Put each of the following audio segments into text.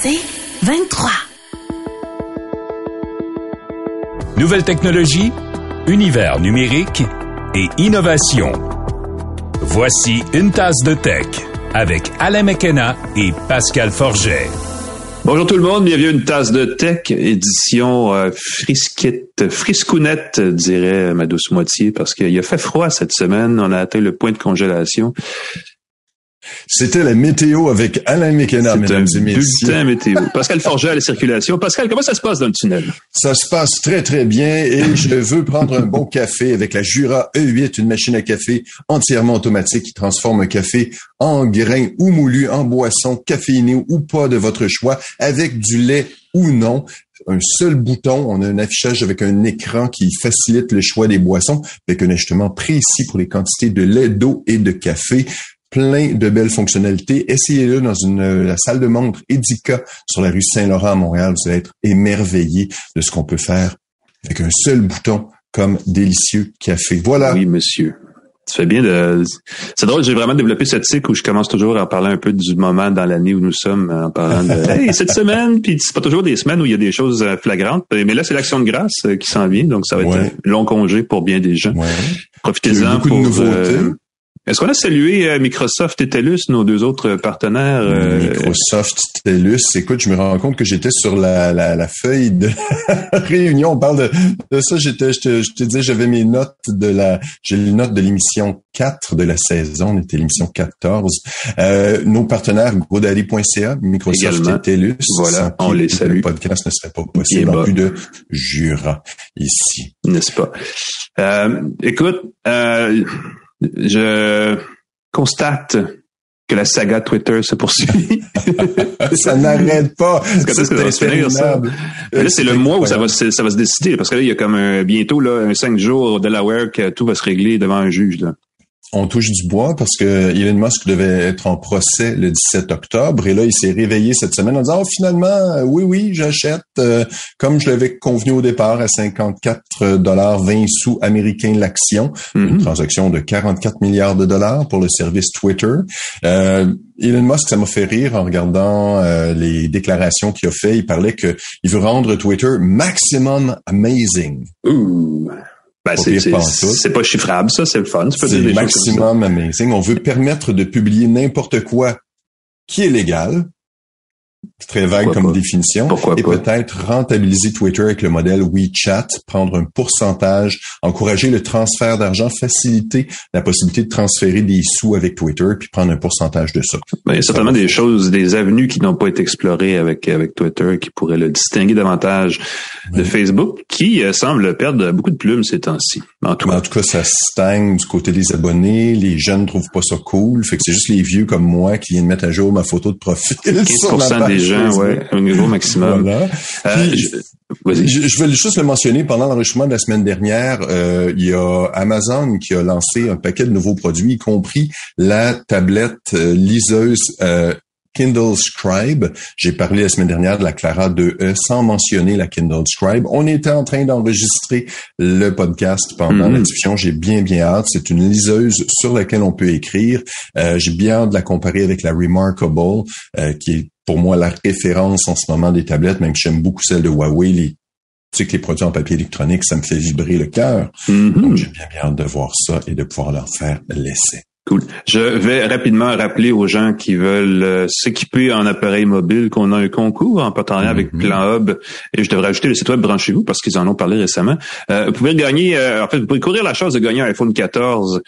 C'est 23. Nouvelle technologie, univers numérique et innovation. Voici une tasse de tech avec Alain McKenna et Pascal Forget. Bonjour tout le monde, bienvenue à une tasse de tech, édition euh, frisquette, friscounette, dirait ma douce moitié, parce qu'il a fait froid cette semaine, on a atteint le point de congélation. C'était la météo avec Alain Mekena, mesdames et messieurs. Bulletin météo. Pascal Forget à la circulation. Pascal, comment ça se passe dans le tunnel? Ça se passe très, très bien et je veux prendre un bon café avec la Jura E8, une machine à café entièrement automatique qui transforme un café en grain ou moulu, en boisson, caféiné ou pas de votre choix, avec du lait ou non un seul bouton, on a un affichage avec un écran qui facilite le choix des boissons, avec un ajustement précis pour les quantités de lait, d'eau et de café plein de belles fonctionnalités. Essayez-le dans une, la salle de montre Edica sur la rue Saint-Laurent à Montréal. Vous allez être émerveillé de ce qu'on peut faire avec un seul bouton comme délicieux café. Voilà. Oui, monsieur. Ça fait bien de. C'est drôle, j'ai vraiment développé cette cycle où je commence toujours à parler un peu du moment dans l'année où nous sommes, en parlant de hey, cette semaine, puis c'est pas toujours des semaines où il y a des choses euh, flagrantes. Mais là, c'est l'action de grâce euh, qui s'en vient, donc ça va être un long congé pour bien des gens. Ouais. Profitez-en pour. De euh, est-ce qu'on a salué euh, Microsoft et TELUS, nos deux autres partenaires? Euh, Microsoft, TELUS. Écoute, je me rends compte que j'étais sur la, la, feuille de réunion. On parle de, ça. J'étais, je te, je te disais, j'avais mes notes de la, j'ai les notes de l'émission 4 de la saison. On était l'émission 14. Euh, nos partenaires, GoDaddy.ca, Microsoft et TELUS. Voilà, on les salue. Le podcast ne serait pas possible en plus de Jura ici. N'est-ce pas? Euh, écoute, euh, je constate que la saga Twitter se poursuit. ça n'arrête pas. C'est ça? Là, c'est le mois où ça va, ça va se décider, parce que là, il y a comme un, bientôt là, un cinq jours au Delaware que tout va se régler devant un juge. Là on touche du bois parce que Elon Musk devait être en procès le 17 octobre. Et là il s'est réveillé cette semaine en disant oh, finalement euh, oui oui j'achète euh, comme je l'avais convenu au départ à 54 dollars 20 sous américains l'action. Une mhm. transaction de 44 milliards de dollars pour le service Twitter. Euh, Elon Musk ça m'a fait rire en regardant les déclarations qu'il a fait. Il parlait que il veut rendre Twitter maximum amazing ben, c'est pas chiffrable, ça, c'est le fun. C'est le maximum amazing. On veut permettre de publier n'importe quoi qui est légal, très vague comme définition. et peut-être rentabiliser Twitter avec le modèle WeChat, prendre un pourcentage, encourager le transfert d'argent, faciliter la possibilité de transférer des sous avec Twitter, puis prendre un pourcentage de ça. Ben, il y a certainement des choses, des avenues qui n'ont pas été explorées avec avec Twitter, qui pourraient le distinguer davantage de Facebook, qui euh, semble perdre beaucoup de plumes ces temps-ci. En tout, en tout cas, ça stagne du côté des abonnés. Les jeunes trouvent pas ça cool. Fait que c'est juste les vieux comme moi qui viennent mettre à jour ma photo de profil. 15% des gens, ouais, un niveau maximum. Voilà. Euh, je, je, veux juste le mentionner, pendant l'enregistrement de la semaine dernière, euh, il y a Amazon qui a lancé un paquet de nouveaux produits, y compris la tablette euh, liseuse Kindle Scribe. J'ai parlé la semaine dernière de la Clara 2E sans mentionner la Kindle Scribe. On était en train d'enregistrer le podcast pendant la diffusion. J'ai bien, bien hâte. C'est une liseuse sur laquelle on peut écrire. Euh, J'ai bien hâte de la comparer avec la Remarkable, euh, qui est pour moi la référence en ce moment des tablettes, même que j'aime beaucoup celle de Huawei. Les, tu sais que les produits en papier électronique, ça me fait vibrer le cœur. Mm-hmm. Donc, j'ai bien, bien hâte de voir ça et de pouvoir leur faire l'essai. Cool. Je vais rapidement rappeler aux gens qui veulent euh, s'équiper en appareil mobile qu'on a un concours en partenariat avec mhm. Plan Hub et je devrais ajouter le site web Branchez-vous parce qu'ils en ont parlé récemment. Euh, vous pouvez gagner, euh, en fait, vous pouvez courir la chance de gagner un iPhone 14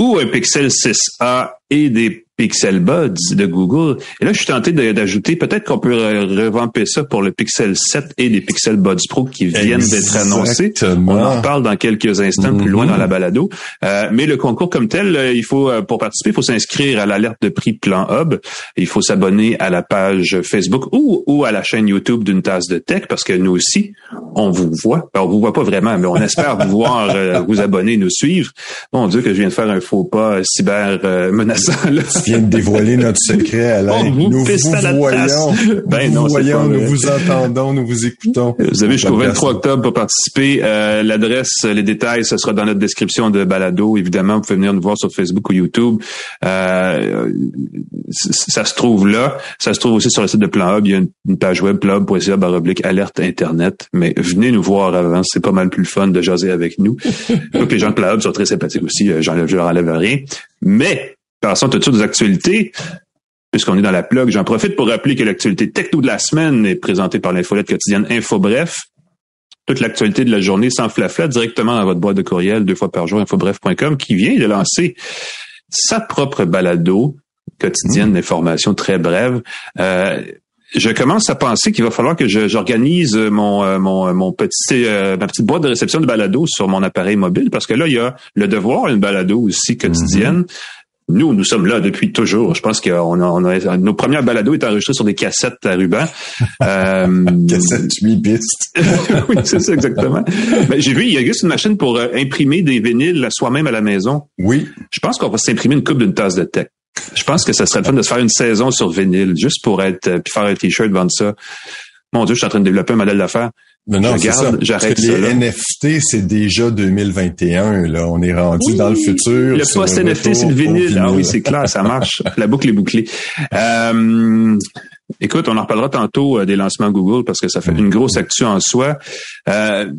ou un Pixel 6A et des Pixel Buds de Google. Et là, je suis tenté d'ajouter, peut-être qu'on peut revamper ça pour le Pixel 7 et les Pixel Buds Pro qui viennent d'être annoncés. On en parle dans quelques instants plus loin dans la balado. Euh, mais le concours comme tel, euh, il faut, euh, pour participer, il faut s'inscrire à l'alerte de prix Plan Hub. Il faut s'abonner à la page Facebook ou, ou à la chaîne YouTube d'une tasse de tech parce que nous aussi, on vous voit. on vous voit pas vraiment, mais on espère vous voir, vous abonner, nous suivre. Mon Dieu, que je viens de faire un faux pas cyber menaçant accent-là. Tu viens de dévoiler notre secret, Alain. nous vous voyons, ben nous voyons, nous vous entendons, nous vous écoutons. Vous avez jusqu'au 23 octobre pour participer. Euh, L'adresse, les détails, ce sera dans notre description de balado. Évidemment, vous pouvez venir nous voir sur Facebook ou YouTube. Euh, ça se trouve là. Ça se trouve aussi sur le site de Plan Hub. Il y a une, page web, planhub.ca, baroblique, alerte Internet. Mais venez nous voir avant. C'est pas mal plus fun de jaser avec nous. Donc, les gens de Plan Hub sont très sympathiques aussi. Euh, je leur enlève rien. Mais, passons tout de suite aux actualités? Puisqu'on est dans la plug, j'en profite pour rappeler que l'actualité techno de la semaine est présentée par l'infolette quotidienne Info Bref. Toute l'actualité de la journée sans flafla directement dans votre boîte de courriel deux fois par jour, infobref.com, qui vient de lancer sa propre balado quotidienne mmh. d'informations très brève. Euh, je commence à penser qu'il va falloir que j'organise mon, euh, mon, euh, mon petit ma petite boîte de réception de balado sur mon appareil mobile parce que là il y a le devoir une balado aussi quotidienne. Nous, nous sommes là depuis toujours. Je pense qu'on a, on a nos premières balados étaient enregistrés sur des cassettes à ruban. Euh, cassettes 8 pistes. oui, c'est ça exactement. Ben, j'ai vu, il y a juste une machine pour imprimer des vinyles soi-même à la maison. Oui. Je pense qu'on va s'imprimer une coupe d'une tasse de tech. Je pense que ça serait le fun de se faire une saison sur vinyle, juste pour être, euh, puis faire un t-shirt, vendre ça. Mon Dieu, je suis en train de développer un modèle d'affaires. Non, non, c'est ça. J'arrête Les NFT, c'est déjà 2021. Là, on est rendu dans le futur. Le post NFT, c'est le vinyle. Ah oui, c'est clair, ça marche. La boucle est bouclée. Euh, écoute, on en reparlera tantôt euh, des lancements Google parce que ça fait une grosse actu en soi. Euh,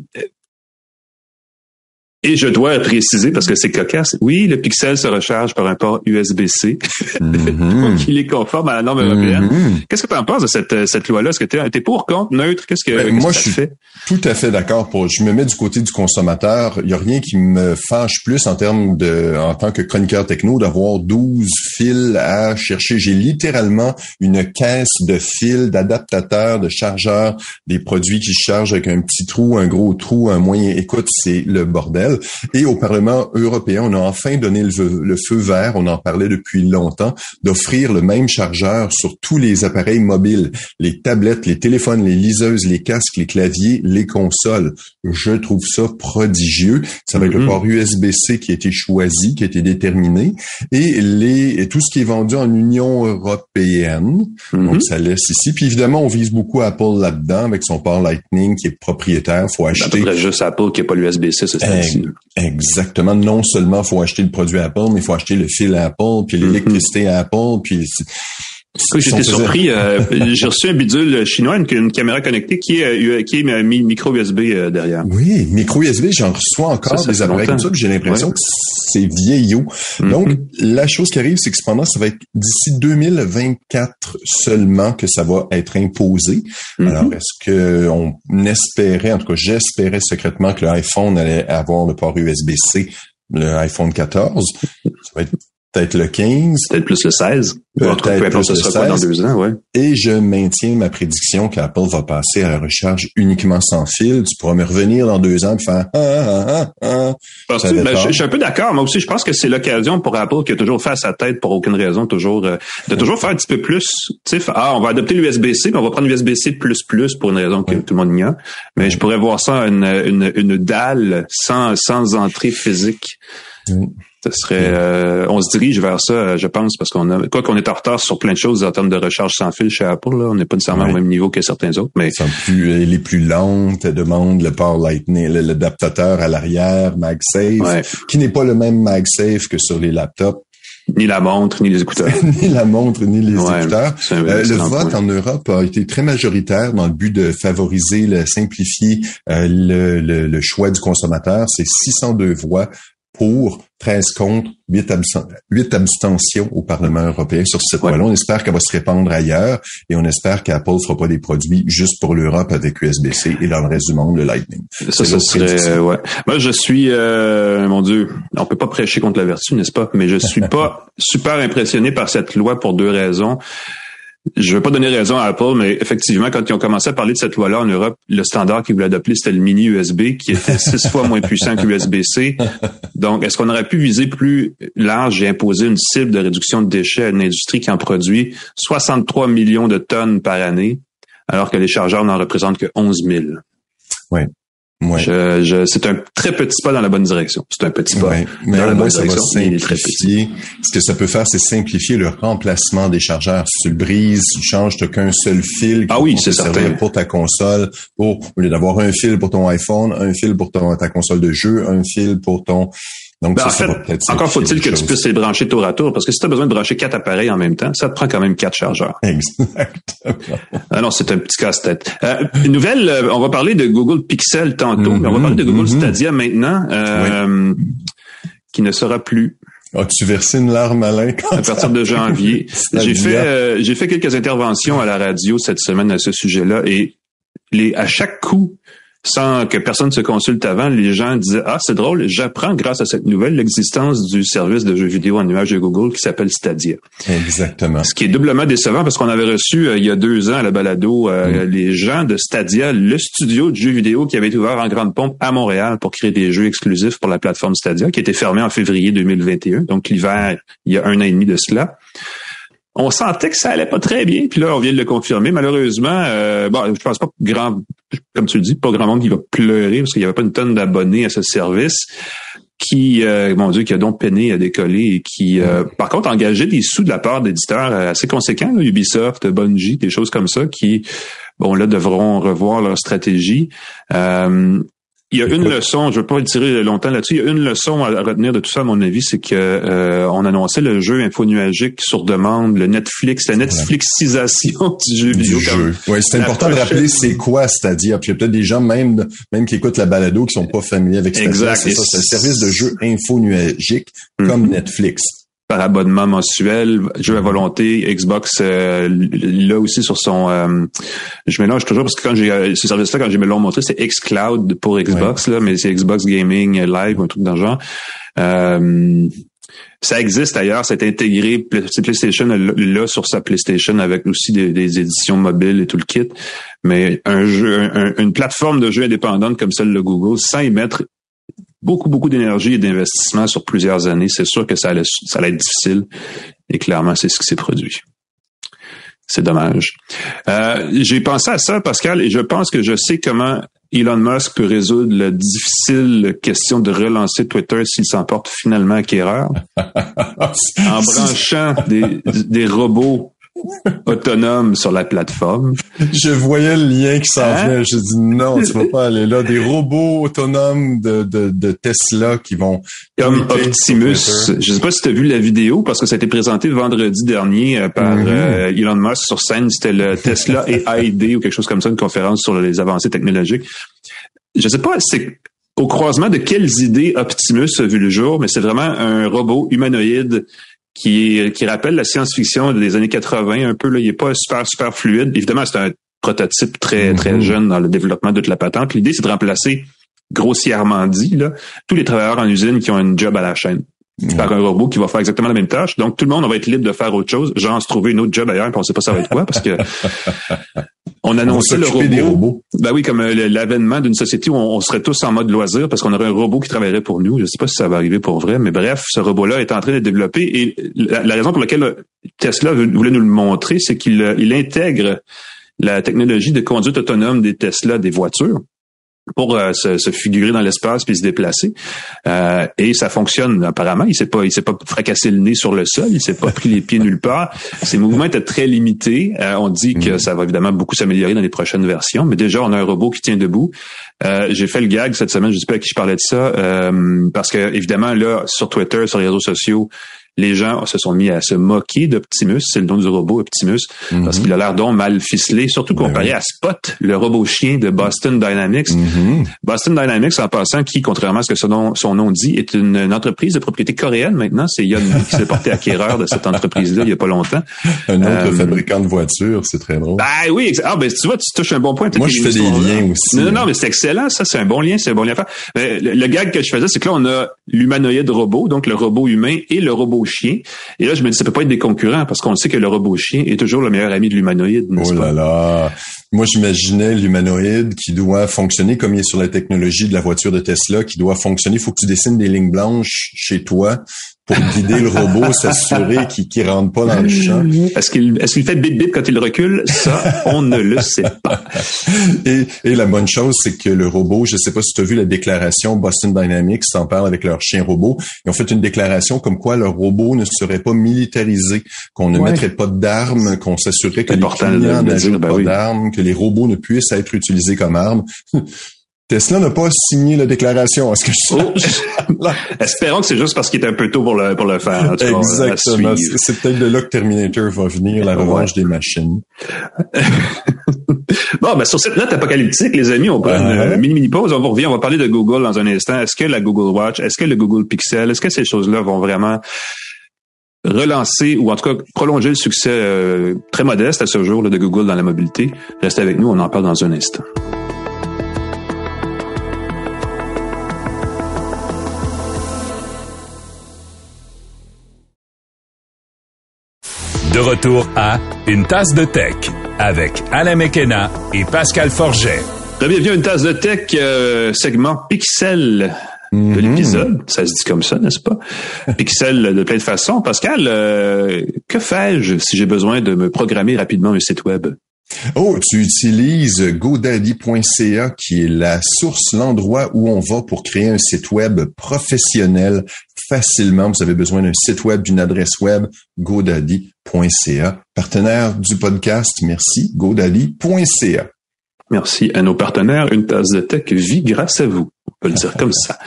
et je dois préciser, parce que c'est cocasse, oui, le Pixel se recharge par un port USB-C. Mm-hmm. Donc, il est conforme à la norme européenne. Mm-hmm. Qu'est-ce que tu en penses de cette, cette loi-là? Est-ce que tu es, pour, contre, neutre? Qu'est-ce que, ben, moi, je suis tout à fait d'accord. Pour, je me mets du côté du consommateur. Il n'y a rien qui me fâche plus en termes de, en tant que chroniqueur techno, d'avoir 12 fils à chercher. J'ai littéralement une caisse de fils, d'adaptateurs, de chargeurs, des produits qui se chargent avec un petit trou, un gros trou, un moyen. Écoute, c'est le bordel. Et au Parlement européen, on a enfin donné le, feu vert, on en parlait depuis longtemps, d'offrir le même chargeur sur tous les appareils mobiles, les tablettes, les téléphones, les liseuses, les casques, les claviers, les consoles. Je trouve ça prodigieux. Ça va être le mm-hmm. port USB-C qui a été choisi, qui a été déterminé, et les tout ce qui est vendu en Union européenne. Mm-hmm. Donc ça laisse ici. Puis évidemment, on vise beaucoup Apple là-dedans avec son port Lightning qui est propriétaire. Faut acheter. juste Apple qui n'a pas l'USB-C, c'est Exactement. Non seulement faut acheter le produit Apple, mais il faut acheter le fil Apple, puis mm-hmm. l'électricité Apple, puis J'étais surpris. Euh, j'ai reçu un bidule chinois, une, caméra connectée qui est, euh, qui est micro USB euh, derrière. Oui, micro USB, j'en reçois encore des appareils comme ça, j'ai l'impression que c'est vieillot. Mm-hmm. Donc, la chose qui arrive, c'est que cependant, ça va être d'ici 2024 seulement que ça va être imposé. Mm-hmm. Alors, est-ce que on espérait, en tout cas, j'espérais secrètement que l'iPhone allait avoir le port USB-C le iPhone 14. Ça va être peut-être le 15. Peut-être plus le 16. Peut-être plus le 16. dans deux ans, ouais. Et je maintiens ma prédiction qu'Apple va passer à la recharge uniquement sans fil. Tu pourras me revenir dans deux ans et faire ah, ah, ah, ah. Ben, je, suis un peu d'accord. Moi aussi, je pense que c'est l'occasion pour Apple qui a toujours fait sa tête pour aucune raison, toujours euh, de toujours faire un petit peu plus. Tu sais, ah, on va adopter l'USB-C, mais on va prendre l'USB-C plus plus pour une raison que tout le monde ignore. Mais je pourrais voir ça une, une, une dalle sans sans entrée physique. Ce serait, euh, on se dirige vers ça, euh, je pense, parce qu'on a, quoi qu'on est en retard sur plein de choses en termes de recharge sans fil chez Apple, là, on n'est pas nécessairement au même niveau que certains autres, mais. Sont plus, euh, les plus lentes demandent le port Lightning, l'adaptateur à l'arrière, MagSafe, qui n'est pas le même MagSafe que sur les laptops. Ni la montre, ni les écouteurs. ni la montre, ni les écouteurs. le vote en Europe a été très majoritaire dans le but de favoriser, le simplifier le, le, le, choix du consommateur. C'est 602 voix pour 13 contre, 8, abstentions au Parlement européen sur cette loi-là. On espère qu'elle va se répandre ailleurs et on espère qu'Apple ne fera pas des produits juste pour l'Europe avec USB-C et dans le reste du monde, le Lightning. Ça, ça serait, ouais. Moi, je suis, euh, mon Dieu, on peut pas prêcher contre la vertu, n'est-ce pas? Mais je suis pas super impressionné par cette loi pour deux raisons je ne veux pas donner raison à Apple, mais effectivement, quand ils ont commencé à parler de cette loi-là en Europe, le standard qu'ils voulaient adopter, c'était le mini USB, qui était six fois moins puissant que l'USB-C. Donc, est-ce qu'on aurait pu viser plus large et imposer une cible de réduction de déchets à une industrie qui en produit 63 millions de tonnes par année, alors que les chargeurs n'en représentent que 11 000? Oui. Ouais. Je, je, c'est un très petit pas dans la bonne direction. C'est un petit pas mais dans la bonne direction. simplifier. Ce que ça peut faire, c'est simplifier le remplacement des chargeurs. Si tu le brises, tu changes, tu qu'un seul fil ah oui, c'est certain. pour ta console. Pour, au lieu d'avoir un fil pour ton iPhone, un fil pour ton, ta console de jeu, un fil pour ton donc, ben, ça, en fait, encore faut-il que tu puisses les brancher tour à tour, parce que si tu as besoin de brancher quatre appareils en même temps, ça te prend quand même quatre chargeurs. Exactement. Alors, c'est un petit casse-tête. Euh, nouvelle, euh, on va parler de Google Pixel tantôt, mais on va parler de Google mm-hmm. Stadia maintenant, euh, qui ne sera plus. As-tu versé une larme, Alain? À partir de janvier. j'ai fait, euh, j'ai fait quelques interventions à la radio cette semaine à ce sujet-là et les, à chaque coup, sans que personne se consulte avant, les gens disaient ah c'est drôle, j'apprends grâce à cette nouvelle l'existence du service de jeux vidéo en nuage de Google qui s'appelle Stadia. Exactement. Ce qui est doublement décevant parce qu'on avait reçu euh, il y a deux ans à la balado euh, mm. les gens de Stadia, le studio de jeux vidéo qui avait été ouvert en grande pompe à Montréal pour créer des jeux exclusifs pour la plateforme Stadia, qui était fermé en février 2021, donc l'hiver il y a un an et demi de cela on sentait que ça allait pas très bien, puis là, on vient de le confirmer. Malheureusement, euh, bon, je pense pas grand, comme tu le dis, pas grand monde qui va pleurer parce qu'il y avait pas une tonne d'abonnés à ce service qui, euh, mon Dieu, qui a donc peiné à décoller et qui, euh, par contre, engageait des sous de la part d'éditeurs assez conséquents, Ubisoft, Bungie, des choses comme ça, qui, bon, là, devront revoir leur stratégie. Euh, il y a une leçon, je ne veux pas le tirer longtemps là-dessus, il y a une leçon à retenir de tout ça, à mon avis, c'est que euh, on annonçait le jeu infonuagique sur demande, le Netflix, la Netflixisation du jeu vidéo. Oui, c'est important de rappeler c'est quoi c'est-à-dire. Puis il y a peut-être des gens même même qui écoutent la balado qui sont pas familiers avec ça. Exact. C'est ça, c'est un service de jeu infonuagique mm-hmm. comme Netflix par abonnement mensuel, jeu à volonté, Xbox euh, là aussi sur son euh, je mélange toujours parce que quand j'ai euh, ce service là quand j'ai me l'ont montré c'est xCloud pour Xbox là mais c'est Xbox Gaming Live un truc dans le genre. Euh, ça existe d'ailleurs, c'est intégré PlayStation là sur sa PlayStation avec aussi des, éditions mobiles et tout le kit. Mais un jeu, une plateforme de jeu indépendante comme celle de Google, sans y mettre beaucoup, beaucoup d'énergie et d'investissement sur plusieurs années, c'est sûr que ça allait, ça allait être difficile. Et clairement, c'est ce qui s'est produit. C'est dommage. Euh, j'ai pensé à ça, Pascal, et je pense que je sais comment Elon Musk peut résoudre la difficile question de relancer Twitter s'il s'emporte finalement acquéreur en branchant des, des robots autonome sur la plateforme. Je voyais le lien qui s'en hein? venait. Je dis non, tu vas pas aller là. Des robots autonomes de, de, de Tesla qui vont... Comme Optimus. Je sais pas si tu as vu la vidéo parce que ça a été présenté vendredi dernier euh, par mm-hmm. euh, Elon Musk sur scène. C'était le Tesla et AID ou quelque chose comme ça, une conférence sur les avancées technologiques. Je sais pas, c'est au croisement de quelles idées Optimus a vu le jour, mais c'est vraiment un robot humanoïde qui, qui rappelle la science-fiction des années 80 un peu. Là, il est pas super, super fluide. Évidemment, c'est un prototype très, très mm-hmm. jeune dans le développement de la patente. L'idée, c'est de remplacer, grossièrement dit, là, tous les travailleurs en usine qui ont un job à la chaîne. par un robot qui va faire exactement la même tâche. Donc, tout le monde va être libre de faire autre chose, genre se trouver une autre job ailleurs, puis on sait pas ça va être quoi, parce que On annonçait le robot. Des robots. Ben oui, comme euh, l'avènement d'une société où on, serait tous en mode loisir parce qu'on aurait un robot qui travaillerait pour nous. Je sais pas si ça va arriver pour vrai, mais bref, ce robot-là est en train de développer et la, raison pour laquelle Tesla voulait nous le montrer, c'est qu'il euh, il intègre la technologie de conduite autonome des Tesla des voitures pour euh, se, se, figurer dans l'espace puis se déplacer. Euh, et ça fonctionne apparemment. Il s'est pas, il s'est pas fracassé le nez sur le sol. Il s'est pas pris les pieds nulle part. Ses mouvements étaient très limités. Euh, on dit que mm. ça va évidemment beaucoup s'améliorer dans les prochaines versions. Mais déjà, on a un robot qui tient debout. J'ai fait le gag cette semaine. Je sais pas à qui je parlais de ça parce que évidemment là sur Twitter, sur les réseaux sociaux, les gens se sont mis à se moquer d'Optimus, c'est le nom du robot Optimus, parce mhm. qu'il a l'air donc mal ficelé, surtout ben comparé à Spot, le robot chien de Boston Dynamics. Mhm. Boston Dynamics, en passant, qui, contrairement à ce que son nom, son nom dit, est une, entreprise de propriété coréenne maintenant. C'est Yon qui s'est porté acquéreur de cette entreprise-là il y a pas longtemps. Un autre euh, fabricant de voitures, c'est très drôle. Ben oui, ah ben tu vois, tu touches un bon point. Moi, je fais des liens aussi. Non, non, mais c'est excellent, ça, c'est un bon lien, c'est un bon lien à faire. Mais le, gag que je faisais, c'est que là, on a l'humanoïde robot, donc le robot humain et le robot chien. Et là, je me dis, ça peut pas être des concurrents parce qu'on sait que le robot chien est toujours le meilleur ami de l'humanoïde. Oh là là. Moi, j'imaginais l'humanoïde qui doit fonctionner comme il est sur la technologie de la voiture de Tesla, qui doit fonctionner. Il faut que tu dessines des lignes blanches chez toi pour guider le robot, s'assurer qu'il ne rentre pas dans le champ. Est-ce qu'il est-ce qu'il fait bip bip quand il recule? Ça, on ne le sait pas. Et, et la bonne chose, c'est que le robot, je ne sais pas si tu as vu la déclaration Boston Dynamics s'en parle avec leur chien robot. Ils ont fait une déclaration comme quoi leur robot ne serait pas militarisé, qu'on ne mettrait pas d'armes, qu'on s'assurerait que les clients n'ajoutent ben pas d'armes, que les robots ne puissent être utilisés comme armes. Tesla n'a pas signé la déclaration. Est-ce que je... Oh. Espérons que c'est juste parce qu'il est un peu tôt pour le, pour le faire. Exactement. C'est peut-être de là que Terminator va venir, la revanche des machines. bon, ben, sur cette note apocalyptique, les amis, on prend une mini-mini pause. On revient, on va parler de Google dans un instant. Est-ce que la Google Watch, est-ce que le Google Pixel, est-ce que ces choses-là vont vraiment relancer ou en tout cas prolonger le succès euh, très modeste à ce jour de Google dans la mobilité? Restez avec nous, on en parle dans un instant. De retour à Une tasse de tech avec Alain Mekena et Pascal Forget. Bienvenue à Une tasse de tech, euh, segment Pixel de mm-hmm. l'épisode. Ça se dit comme ça, n'est-ce pas? Pixel de plein de façons. Pascal, euh, que fais-je si j'ai besoin de me programmer rapidement un site web? Oh, tu utilises godaddy.ca qui est la source, l'endroit où on va pour créer un site web professionnel facilement. Vous avez besoin d'un site web, d'une adresse web, godaddy.ca. Partenaire du podcast, merci, godaddy.ca. Merci à nos partenaires. Une tasse de tech vit grâce à vous. Peut le dire comme ça.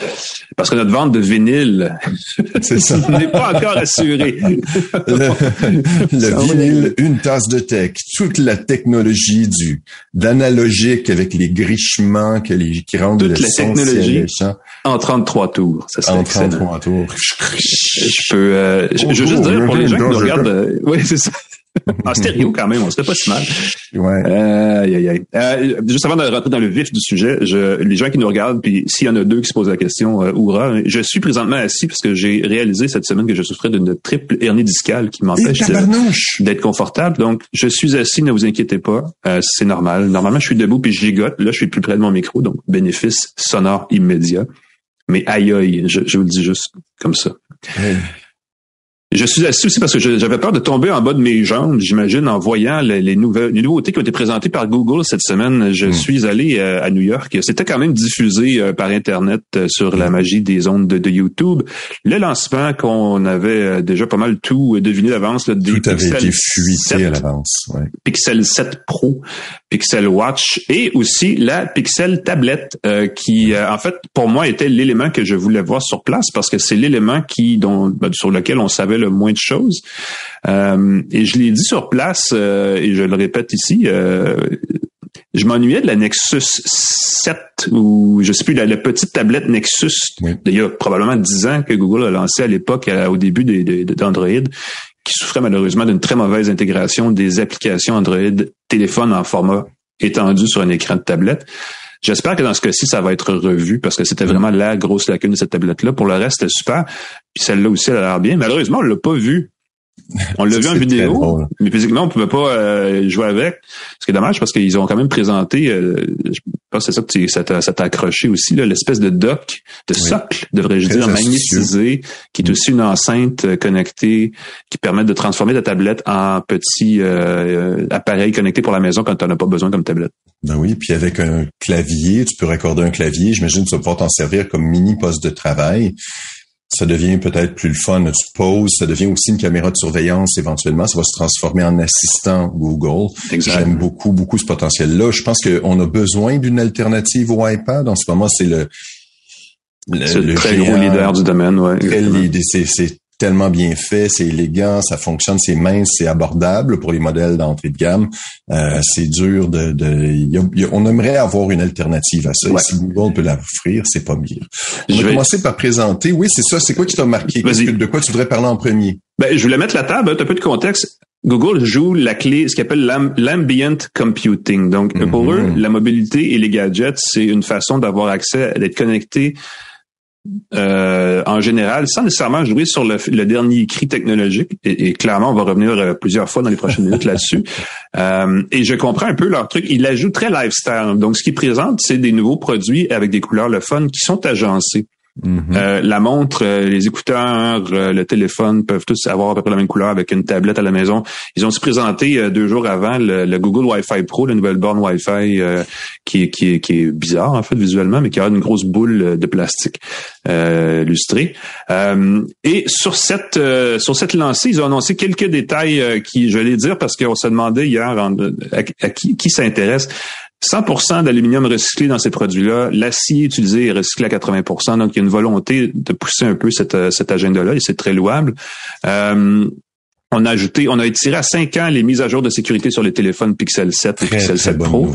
Parce que notre vente de vinyle n'est pas encore assurée. le, vinyle, une tasse de tech, toute la technologie du d'analogique avec les grichements que les, qui rendent toute la technologie en 33 tours. Ça en 33 tours. Je peux, euh, je, veux juste dire pour les gens qui nous regardent, euh, oui, c'est ça en stéréo quand même, on serait pas si mal. Ouais. Euh, euh, juste avant de rentrer dans le vif du sujet, je, les gens qui nous regardent, puis s'il y en a deux qui se posent la question, euh, Oura, je suis présentement assis parce que j'ai réalisé cette semaine que je souffrais d'une triple hernie discale qui m'empêche d'être confortable. Donc, je suis assis, ne vous inquiétez pas, euh, c'est normal. Normalement, je suis debout puis je gigote. Là, je suis plus près de mon micro, donc bénéfice sonore immédiat. Mais aïe aïe, je, je vous le dis juste comme ça. Je suis assis aussi parce que j'avais peur de tomber en bas de mes jambes, j'imagine, en voyant les, nouvelles, les nouveautés qui ont été présentées par Google cette semaine. Je hmm. suis allé euh, à New York. C'était quand même diffusé euh, par Internet euh, sur la magie des ondes de, YouTube. Le lancement qu'on avait déjà pas mal tout deviné d'avance. Tout avait été fuité à l'avance. Ouais. Pixel 7 Pro, Pixel Watch et aussi la Pixel tablette qui, en fait, pour moi, était l'élément que je voulais voir sur place parce que c'est l'élément qui, dont, ben, sur lequel on savait le moins de choses. Euh, et je l'ai dit sur place, euh, et je le répète ici, euh, je m'ennuyais de la Nexus 7 ou je sais plus, la, petite tablette Nexus il y a probablement 10 ans que Google a lancé à l'époque, au début d'Android, qui souffrait malheureusement d'une très mauvaise intégration des applications Android téléphone en format étendu sur un écran de tablette. J'espère que dans ce cas-ci, ça va être revu parce que c'était vraiment la grosse lacune de cette tablette-là. Pour le reste, c'était super. Puis celle-là aussi, elle a l'air bien. Malheureusement, on l'a pas vu. On l'a vu en vidéo, mais physiquement, on pouvait pas euh, jouer avec. Ce qui est dommage parce qu'ils ont quand même présenté, euh, je pense que c'est ça que ça t'a accroché aussi, l'espèce de dock, de socle, devrais-je dire, magnétisé, qui est aussi une enceinte euh, connectée qui permet de transformer ta tablette en petit appareil connecté pour la maison quand tu n'en as pas besoin comme tablette. Ben oui, puis avec un clavier, tu peux raccorder un clavier. J'imagine que tu vas pouvoir t'en servir comme mini poste de travail ça devient peut-être plus le fun. Tu poses, ça devient aussi une caméra de surveillance éventuellement. Ça va se transformer en assistant Google. J'aime beaucoup, beaucoup ce potentiel-là. Je pense qu'on a besoin d'une alternative au iPad. En ce moment, c'est le, le, le très gros leader du domaine. Ouais, c'est tellement bien fait, c'est élégant, ça fonctionne, c'est mince, c'est abordable pour les modèles d'entrée de gamme. Euh, c'est dur de, de on aimerait avoir une alternative à ça. Si Google peut l'offrir, c'est pas mieux. On Je va commencer par présenter. Oui, c'est ça. C'est quoi qui t'a marqué? De quoi tu voudrais parler en premier? Ben, je voulais mettre la table, un peu de contexte. Google joue la clé, ce qu'on appelle l'ambient computing. Donc, pour mm-hmm. eux, la mobilité et les gadgets, c'est une façon d'avoir accès, d'être connecté euh, en général, sans nécessairement jouer sur le, dernier cri technologique. Et, clairement, on va revenir euh, plusieurs fois dans les prochaines minutes là-dessus. Euh, et je comprends un peu leur truc. Ils l'ajoutent très lifestyle. Donc, ce qu'ils présentent, c'est des nouveaux produits avec des couleurs le fun qui sont agencés. Mm-hmm. la montre, les écouteurs, le téléphone peuvent tous avoir à peu près la même couleur avec une tablette à la maison. Ils ont aussi présenté deux jours avant le, Google Wi-Fi Pro, la nouvelle borne Wi-Fi qui, qui, qui, est bizarre en fait visuellement, mais qui a une grosse boule de plastique lustrée. et sur cette sur cette lancée, ils ont annoncé quelques détails qui, je vais les dire parce qu'on se demandait hier à, qui, qui s'intéresse. 100% d'aluminium recyclé dans ces produits-là. L'acier utilisé est recyclé à 80%. Donc, il y a une volonté de pousser un peu cette, cet agenda-là et c'est très louable. Euh, on a ajouté, on a étiré à 5 ans les mises à jour de sécurité sur les téléphones Pixel 7 et Pixel 7 Pro.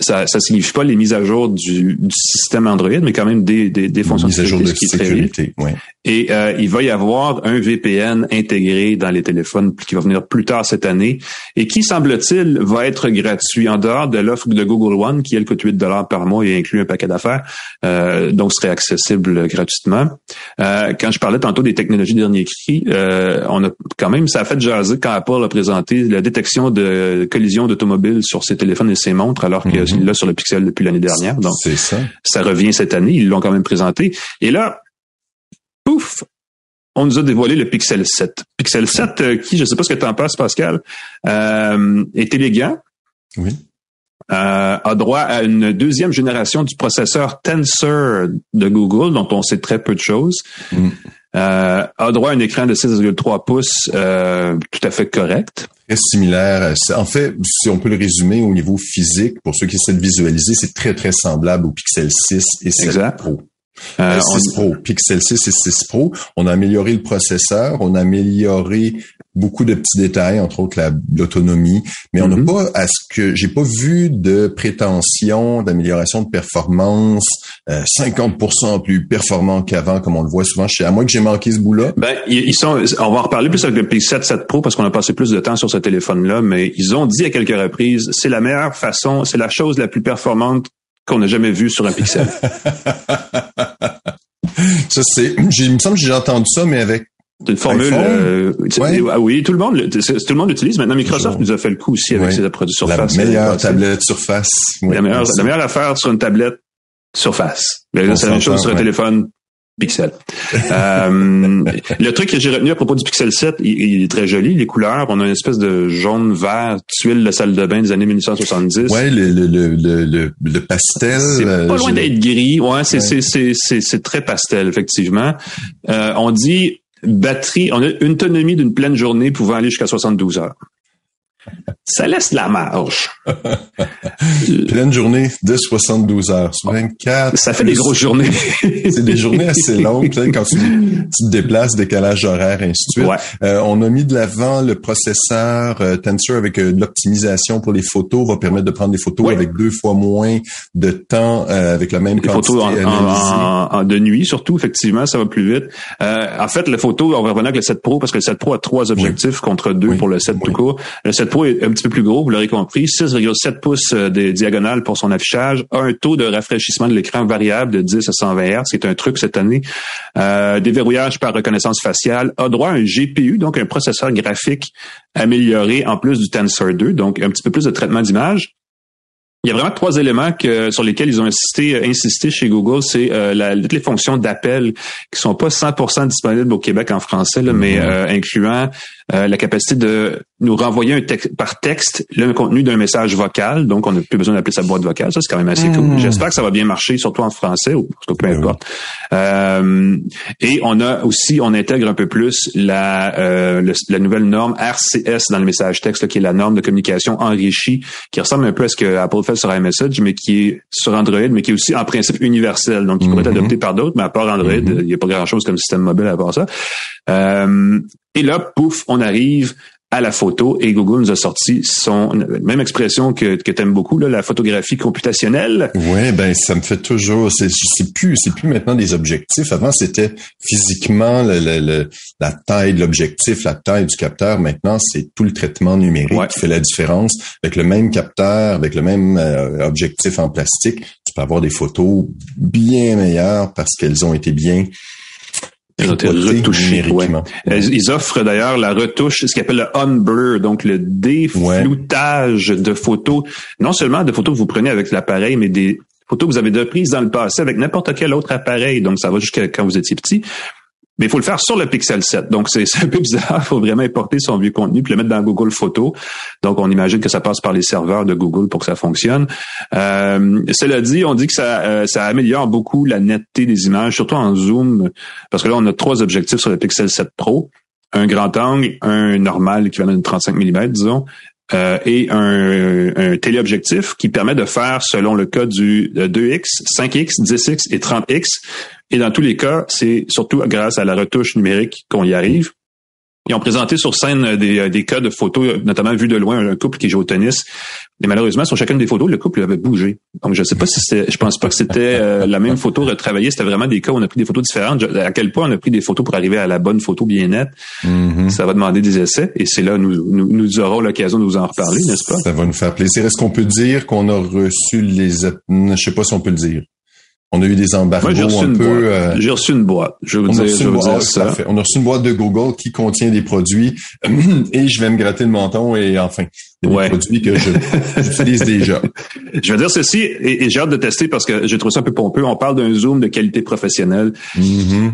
Ça, ça signifie pas les mises à jour du, du système Android, mais quand même des, des, des fonctions de sécurité, qui sécurité, très Et euh, il va y avoir un VPN intégré dans les téléphones qui va venir plus tard cette année et qui, semble-t-il, va être gratuit en dehors de l'offre de Google One qui, elle, coûte 8 dollars par mois et inclut un paquet d'affaires, euh, donc serait accessible gratuitement. Euh, quand je parlais tantôt des technologies dernier cri, euh, on a quand même ça fait jaser quand Apple a présenté la détection de collisions d'automobiles sur ses téléphones et ses montres, alors qu'il est mhm. là sur le Pixel depuis l'année dernière. Donc, ça. ça revient cette année. Ils l'ont quand même présenté. Et là, pouf, on nous a dévoilé le Pixel 7. Pixel 7, euh, qui, je ne sais pas ce que tu en penses, Pascal, euh, est élégant. Oui. Euh, a droit à une deuxième génération du processeur Tensor de Google, dont on sait très peu de choses. Mm. Euh, a droit à un écran de 6,3 pouces euh, tout à fait correct. Très similaire. En fait, si on peut le résumer au niveau physique, pour ceux qui essaient de visualiser, c'est très, très semblable au Pixel 6 et 7 Pro. Euh, 6 Pro, Pixel 6 et 6 Pro. On a amélioré le processeur, on a amélioré beaucoup de petits détails, entre autres l'autonomie, mais on n'a mhm. pas à ce que j'ai pas vu de prétention d'amélioration de performance 50% euh, plus performant qu'avant, comme on le voit souvent chez à moins que j'ai manqué ce bout-là. Ben ils sont, on va en reparler plus avec le P7 7 Pro parce qu'on a passé plus de temps sur ce téléphone-là, mais ils ont dit à quelques reprises, c'est la meilleure façon, c'est la chose la plus performante qu'on n'a jamais vue sur un Pixel. ça c'est, il me semble que j'ai entendu ça, mais avec c'est une formule. Euh, ah oui, tout le monde, tout le monde l'utilise. Maintenant, Microsoft nous a fait le coup aussi avec ses produits Surface. La meilleure tablette Surface. la, meilleure, la meilleure affaire sur une tablette Surface. C'est la même chose sur un téléphone Pixel. euh, le truc que j'ai retenu à propos du Pixel 7, il, est très joli, les couleurs. On a une espèce de jaune vert tuile de salle de bain des années 1970. Ouais, le, le, le, le, pastel. C'est pas euh, loin d'être gris. Ouais, c'est c'est c'est très pastel effectivement. Euh, on dit batterie, on a une autonomie d'une pleine journée pouvant aller jusqu'à 72 heures. Ça laisse la marge. Pleine journée de 72 heures 24. Ça fait des grosses journées. c'est des journées assez longues quand tu, te déplaces, décalage horaire, ainsi de suite. Euh, on a mis de l'avant le processeur euh, Tensor avec euh, de l'optimisation pour les photos, va permettre de prendre des photos avec deux fois moins de temps avec la même quantité photos en, de nuit surtout, effectivement, ça va plus vite. en fait, la photo, on va revenir avec le 7 Pro parce que le 7 Pro a trois objectifs contre deux pour le 7 tout court. Le 7 Pro est un petit peu plus gros, vous l'aurez compris, 6,7 pouces euh, de diagonale pour son affichage, un taux de rafraîchissement de l'écran variable de 10 à 120 Hz, c'est un truc cette année, euh, déverrouillage par reconnaissance faciale, a droit à un GPU, donc un processeur graphique amélioré en plus du Tensor 2, donc un petit peu plus de traitement d'image. Il y a vraiment trois éléments que, sur lesquels ils ont insisté, euh, insisté chez Google, c'est euh, toutes les fonctions d'appel qui sont pas 100% disponibles au Québec en français, mais mm-hmm. euh, incluant la capacité de nous renvoyer un texte par texte le contenu d'un message vocal. Donc, on n'a plus besoin d'appeler sa boîte vocale. Ça, c'est quand même assez cool. Hmm. J'espère que ça va bien marcher, surtout en français ou peu ben importe. Euh, et on a aussi, on intègre un peu plus la, euh, la nouvelle norme RCS dans le message texte, qui est la norme de communication enrichie, qui ressemble un peu à ce que Apple fait sur iMessage, mais qui est sur Android, mais qui est aussi en principe universel. Donc, qui pourrait être hmm. adopté par d'autres, mais à part Android, hmm. il n'y a pas grand-chose comme système mobile à part ça. Euh, et là, pouf, on arrive à la photo et Google nous a sorti son même expression que, que tu aimes beaucoup là, la photographie computationnelle. Oui, ben ça me fait toujours c'est c'est plus c'est plus maintenant des objectifs. Avant c'était physiquement le, la taille de l'objectif, la taille du capteur. Maintenant c'est tout le traitement numérique qui fait la différence. Avec le même capteur, avec le même euh, objectif en plastique, tu peux avoir des photos bien meilleures parce qu'elles ont été bien ils ont été retouchés. Ils offrent d'ailleurs la retouche, ce qu'ils appellent le unblur, donc le défloutage de photos. Non seulement de photos que vous prenez avec l'appareil, mais des photos que vous avez déjà prises dans le passé avec n'importe quel autre appareil. Donc, ça va jusqu'à quand vous étiez petit. Mais il faut le faire sur le Pixel 7. Donc, c'est un peu bizarre. Il faut vraiment importer son vieux contenu puis le mettre dans Google Photos. Donc, on imagine que ça passe par les serveurs de Google pour que ça fonctionne. Euh, cela dit, on dit que ça, euh, ça améliore beaucoup la netteté des images, surtout en zoom, parce que là, on a trois objectifs sur le Pixel 7 Pro. Un grand angle, un normal qui va de 35 mm, disons, euh, et un, un, téléobjectif qui permet de faire, selon le cas du 2X, 5X, 10X et 30X. Et dans tous les cas, c'est surtout grâce à la retouche numérique qu'on y arrive. Ils ont présenté sur scène des, des cas de photos, notamment vu de loin, un couple qui joue au tennis. Et malheureusement, sur chacune des photos, le couple avait bougé. Donc, je sais pas si c'était, je pense pas que c'était euh, la même photo retravaillée. C'était vraiment des cas où on a pris des photos différentes. À quel point on a pris des photos pour arriver à la bonne photo bien nette. Mm-hmm. Ça va demander des essais. Et c'est là, nous, nous, nous aurons l'occasion de vous en reparler, n'est-ce pas? Ça va nous faire plaisir. Est-ce qu'on peut dire qu'on a reçu les, je sais pas si on peut le dire. On a eu des embargos un peu. Euh, j'ai reçu une boîte. Je veux dire, je dire ça. On a reçu une boîte de Google qui contient des produits et je vais me gratter le menton et enfin des produits que j'utilise déjà. Je veux dire ceci et, j'ai hâte de tester parce que j'ai trouvé ça un peu pompeux. On parle d'un zoom de qualité professionnelle. Mm-hmm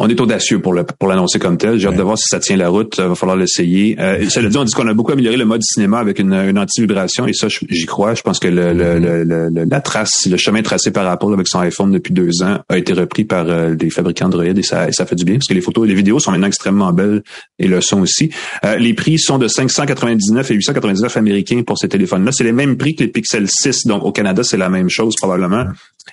on est audacieux pour le pour l'annoncer comme tel. J'ai hâte de voir si ça tient la route. Il va falloir l'essayer. Euh, cela dit, on dit qu'on a beaucoup amélioré le mode cinéma avec une, une anti-vibration et ça, j'y crois. Je pense que le, le, le, la trace, le chemin tracé par Apple avec son iPhone depuis deux ans a été repris par euh, des fabricants Android et ça, ça fait du bien parce que les photos et les vidéos sont maintenant extrêmement belles et le son aussi. Euh, les prix sont de 599 et 899 américains pour ces téléphones-là. C'est les mêmes prix que les Pixel 6. Donc au Canada, c'est la même chose probablement.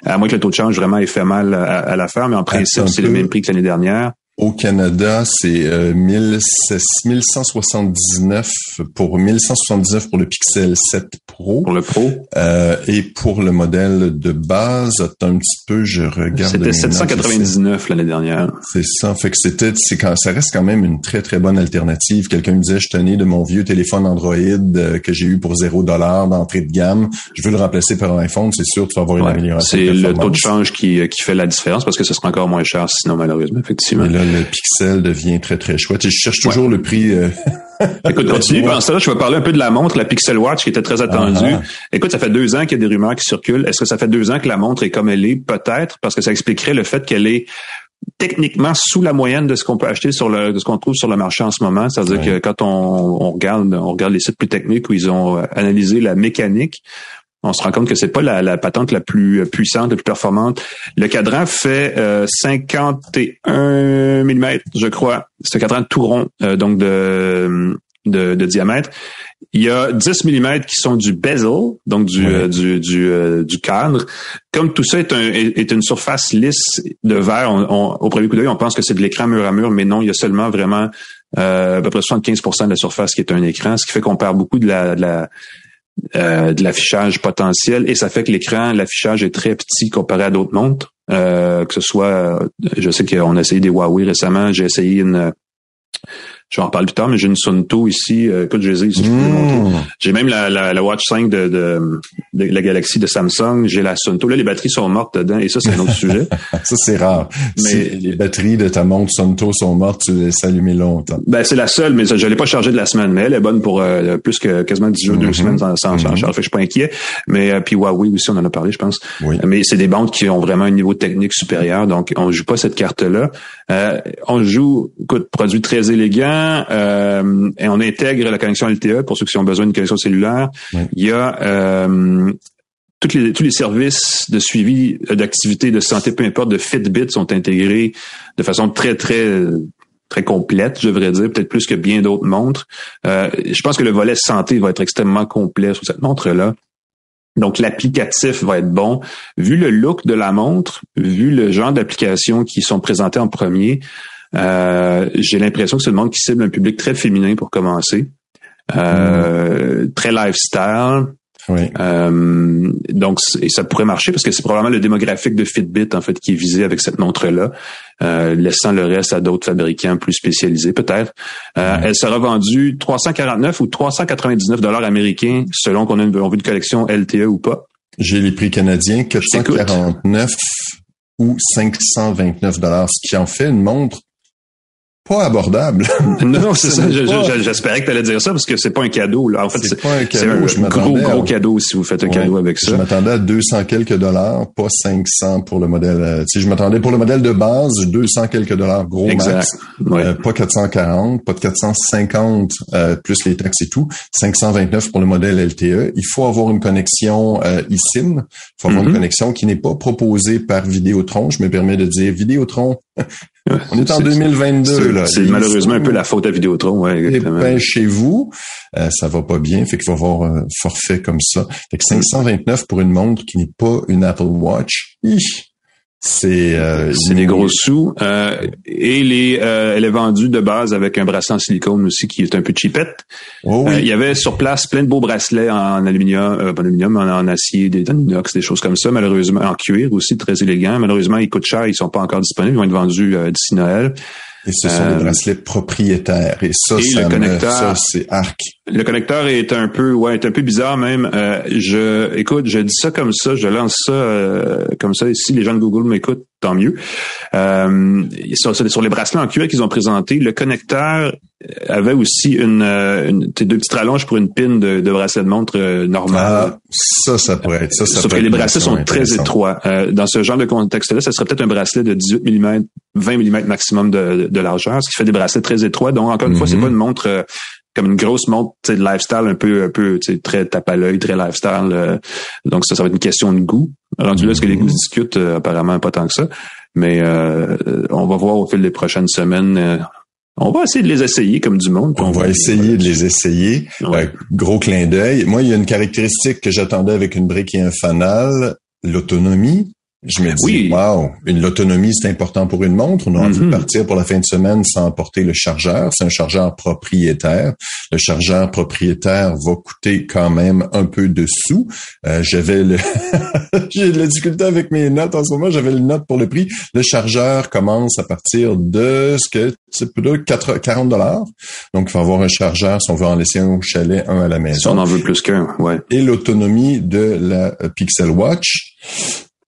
À moins que le taux de change vraiment ait fait mal à, l'affaire, mais en principe, c'est le même prix que l'année dernière. Au Canada, c'est euh, 1179 pour 1179 pour le Pixel 7 Pro. Pour le Pro. Euh, et pour le modèle de base, un petit peu, je regarde. C'était 799 l'année dernière. C'est ça. Fait que c'était, c'est quand, ça reste quand même une très très bonne alternative. Quelqu'un me disait, je tenais de mon vieux téléphone Android euh, que j'ai eu pour 0 dollar d'entrée de gamme. Je veux le remplacer par un iPhone. C'est sûr, tu vas avoir une amélioration. C'est le taux de change qui, qui fait la différence parce que ce sera encore moins cher sinon malheureusement effectivement le Pixel devient très, très chouette. je cherche toujours le prix. Euh... Écoute, continue. Pendant ça, je vais parler un peu de la montre, la Pixel Watch, qui était très attendue. Ah, ah. Écoute, ça fait deux ans qu'il y a des rumeurs qui circulent. Est-ce que ça fait deux ans que la montre est comme elle est? Peut-être, parce que ça expliquerait le fait qu'elle est techniquement sous la moyenne de ce qu'on peut acheter sur le de ce qu'on trouve sur le marché en ce moment. C'est-à-dire que quand on, on, regarde on regarde les sites plus techniques où ils ont euh, analysé la mécanique, on se rend compte que c'est pas la, patente la plus puissante, la plus performante. Le cadran fait 51 euh, mm, je crois. C'est un cadran tout rond, euh, donc de, de, diamètre. Il y a 10 mm qui sont du bezel, donc du, euh, du, du, cadre. Comme tout ça est, un, est une surface lisse de verre, au premier coup d'œil, on pense que c'est de l'écran mur à mur, mais non, il y a seulement vraiment à peu près 75% de la surface qui est un écran, ce qui fait qu'on perd beaucoup de la, de la euh, de l'affichage potentiel et ça fait que l'écran, l'affichage est très petit comparé à d'autres montres. Euh, que ce soit, je sais qu'on a essayé des Huawei récemment, j'ai essayé une je vais en reparler plus tard, mais j'ai une Sunto ici. Euh, écoute, je les ai ici, mmh. J'ai même la, la, la, Watch 5 de, de, de, la Galaxy de Samsung. J'ai la Sunto. Là, les batteries sont mortes dedans, et ça, c'est un autre sujet. ça, c'est rare. Mais les batteries de ta montre Sunto sont mortes, tu les laisses allumer longtemps. Ben, c'est la seule, mais je l'ai pas chargée de la semaine, mais elle est bonne pour euh, plus que quasiment 10 jours, deux mmh. semaines sans, sans mmh. charge. je suis pas inquiet. Mais euh, puis Huawei aussi, on en a parlé, je pense. Oui. Mais c'est des bandes qui ont vraiment un niveau technique supérieur, donc on joue pas cette carte-là. Euh, on joue, écoute, produit très élégant. Euh, et on intègre la connexion LTE pour ceux qui ont besoin d'une connexion cellulaire. Il y a euh, toutes les, tous les services de suivi d'activité de santé, peu importe, de Fitbit sont intégrés de façon très, très très complète, je devrais dire, peut-être plus que bien d'autres montres. Euh, je pense que le volet santé va être extrêmement complet sur cette montre-là. Donc, l'applicatif va être bon. Vu le look de la montre, vu le genre d'applications qui sont présentées en premier, euh, j'ai l'impression que c'est une montre qui cible un public très féminin pour commencer. Euh, mm. Très lifestyle. Oui. Euh, donc, et ça pourrait marcher parce que c'est probablement le démographique de Fitbit en fait qui est visé avec cette montre-là, euh, laissant le reste à d'autres fabricants plus spécialisés peut-être. Euh, elle sera vendue 349 ou 399 dollars américains selon qu'on a une, on veut une collection LTE ou pas. J'ai les prix canadiens 449 ou 529 dollars, ce qui en fait une montre pas abordable. non, c'est ça. J'espérais que tu allais dire ça parce que c'est pas un cadeau. Là. En fait, c'est un, cadeau, un gros, gros cadeau si vous faites un cadeau avec ça. Je m'attendais à 200 quelques dollars, pas 500 pour le modèle. Euh, si je m'attendais pour le modèle de base, 200 quelques dollars, gros max. Euh, pas 440, pas de 450 euh, plus les taxes et tout. 529 pour le modèle LTE. Il faut avoir une connexion euh, eSIM. Il faut avoir une mm-hmm. connexion qui n'est pas proposée par Vidéotron. Je me permets de dire Vidéotron. On est en 2022 là. C'est malheureusement un peu la faute à Vidéotron, ouais, exactement. Ben, chez vous, euh, ça va pas bien, fait qu'il va y avoir un forfait comme ça. Fait que 529 pour une montre qui n'est pas une Apple Watch. C'est euh, c'est des gros sous euh, et les euh, elle est vendue de base avec un bracelet en silicone aussi qui est un peu cheapette. Oh oui. il y avait sur place plein de beaux bracelets en aluminium, pas en aluminium, en, en acier, des en inox, des choses comme ça. Malheureusement en cuir aussi très élégant. Malheureusement ils coûtent cher, ils sont pas encore disponibles, ils vont être vendus d'ici Noël. Et ce sont des euh, bracelets propriétaires. Et ça, ça, ça c'est arc. Le connecteur est un peu, ouais, est un peu bizarre même. Euh, je, écoute, je dis ça comme ça, je lance ça euh, comme ça. si les gens de Google m'écoutent, tant mieux. Euh, sur, sur les bracelets en cuir qu'ils ont présentés, le connecteur avait aussi une, une deux petites rallonges pour une pin de, de bracelet de montre normale. Ah, ça, ça pourrait être ça. ça Sauf que les bracelets sont très étroits. dans ce genre de contexte-là, ça serait peut-être un bracelet de 18 mm, 20 mm maximum de, de largeur, ce qui fait des bracelets très étroits. Donc, encore une fois, c'est pas une montre euh, comme une grosse montre de lifestyle un peu un peu très tape à l'œil, très lifestyle. Euh. donc ça, ça va être une question de goût. Rendu là, ce que les goûts mhm. discutent, euh, apparemment pas tant que ça. Mais on va voir au fil des prochaines semaines. on va essayer de les essayer comme du monde. On, va essayer de les essayer. gros clin d'œil. Moi, il y a une caractéristique que j'attendais avec une brique et un fanal, l'autonomie. Je me dis, oui. wow, l'autonomie, c'est important pour une montre. On a envie de partir pour la fin de semaine sans porter le chargeur. C'est un chargeur propriétaire. Le chargeur propriétaire va coûter quand même un peu de sous. Euh, j'avais le... J'ai de la difficulté avec mes notes en ce moment. J'avais le note pour le prix. Le chargeur commence à partir de ce que c'est plus de 40 dollars. Donc, il faut avoir un chargeur si on veut en laisser un au chalet, un à la maison. Si on en veut plus qu'un, ouais. Et l'autonomie de la Pixel Watch